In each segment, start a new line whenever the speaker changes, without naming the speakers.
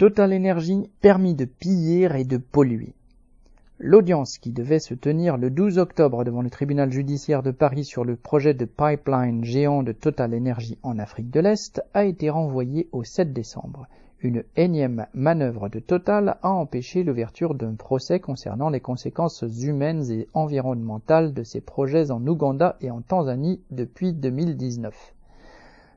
Total Energy permis de piller et de polluer. L'audience qui devait se tenir le 12 octobre devant le tribunal judiciaire de Paris sur le projet de pipeline géant de Total Energy en Afrique de l'Est a été renvoyée au 7 décembre. Une énième manœuvre de Total a empêché l'ouverture d'un procès concernant les conséquences humaines et environnementales de ces projets en Ouganda et en Tanzanie depuis 2019.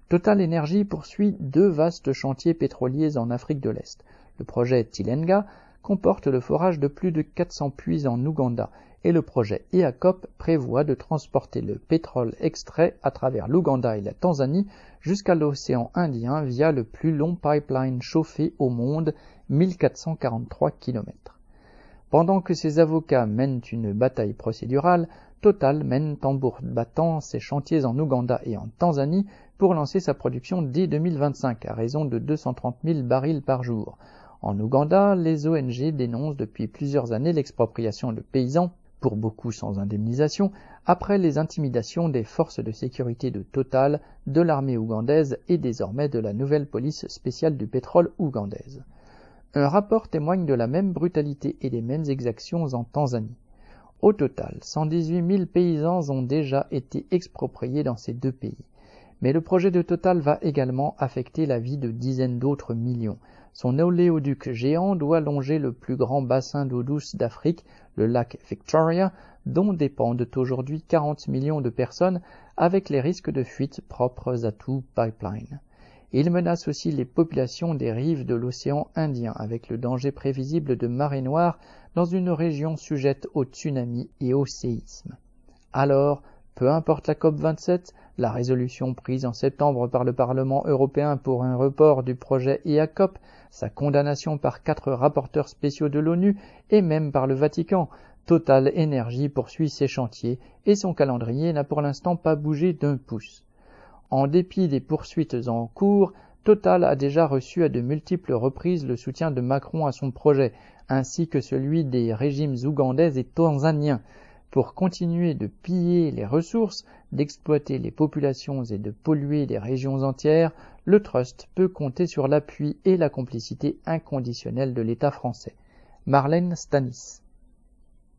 Total Energy poursuit deux vastes chantiers pétroliers en Afrique de l'Est. Le projet Tilenga comporte le forage de plus de 400 puits en Ouganda et le projet EACOP prévoit de transporter le pétrole extrait à travers l'Ouganda et la Tanzanie jusqu'à l'océan Indien via le plus long pipeline chauffé au monde, 1443 km. Pendant que ses avocats mènent une bataille procédurale, Total mène tambour battant ses chantiers en Ouganda et en Tanzanie pour lancer sa production dès 2025 à raison de 230 000 barils par jour. En Ouganda, les ONG dénoncent depuis plusieurs années l'expropriation de paysans, pour beaucoup sans indemnisation, après les intimidations des forces de sécurité de Total, de l'armée ougandaise et désormais de la nouvelle police spéciale du pétrole ougandaise. Un rapport témoigne de la même brutalité et des mêmes exactions en Tanzanie. Au total, 118 000 paysans ont déjà été expropriés dans ces deux pays. Mais le projet de Total va également affecter la vie de dizaines d'autres millions. Son oléoduc géant doit longer le plus grand bassin d'eau douce d'Afrique, le lac Victoria, dont dépendent aujourd'hui 40 millions de personnes avec les risques de fuite propres à tout pipeline. Il menace aussi les populations des rives de l'océan Indien avec le danger prévisible de marée noire dans une région sujette aux tsunamis et au séisme. Alors, peu importe la COP27, la résolution prise en septembre par le Parlement européen pour un report du projet EACOP, sa condamnation par quatre rapporteurs spéciaux de l'ONU et même par le Vatican, Total Energy poursuit ses chantiers et son calendrier n'a pour l'instant pas bougé d'un pouce. En dépit des poursuites en cours, Total a déjà reçu à de multiples reprises le soutien de Macron à son projet, ainsi que celui des régimes ougandais et tanzaniens, pour continuer de piller les ressources, d'exploiter les populations et de polluer des régions entières, le Trust peut compter sur l'appui et la complicité inconditionnelle de l'État français. Marlène Stanis